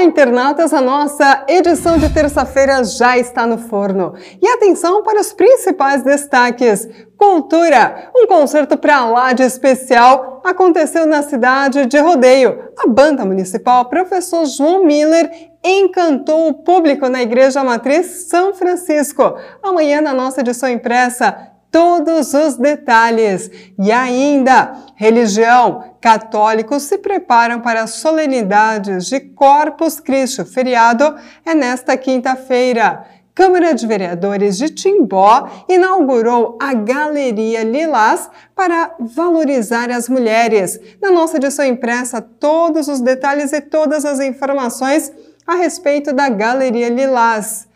Olá, internautas! A nossa edição de terça-feira já está no forno. E atenção para os principais destaques. Cultura! Um concerto para lá de especial aconteceu na cidade de Rodeio. A banda municipal Professor João Miller encantou o público na Igreja Matriz São Francisco. Amanhã, na nossa edição impressa, todos os detalhes. E ainda, religião. Católicos se preparam para as solenidades de Corpus Christi. O feriado é nesta quinta-feira. Câmara de Vereadores de Timbó inaugurou a Galeria Lilás para valorizar as mulheres. Na nossa edição impressa, todos os detalhes e todas as informações a respeito da Galeria Lilás.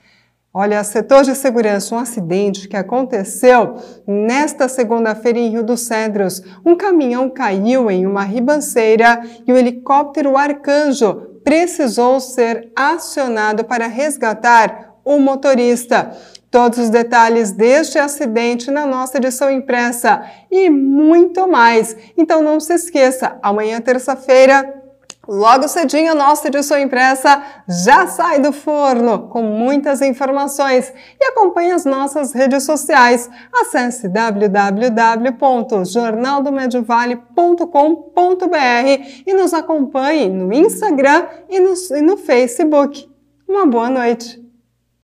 Olha, setor de segurança, um acidente que aconteceu nesta segunda-feira em Rio dos Cedros. Um caminhão caiu em uma ribanceira e o helicóptero Arcanjo precisou ser acionado para resgatar o motorista. Todos os detalhes deste acidente na nossa edição impressa e muito mais. Então não se esqueça, amanhã terça-feira Logo cedinho, a nossa edição impressa já sai do forno com muitas informações e acompanhe as nossas redes sociais. Acesse www.jornaldomedivale.com.br e nos acompanhe no Instagram e no, e no Facebook. Uma boa noite!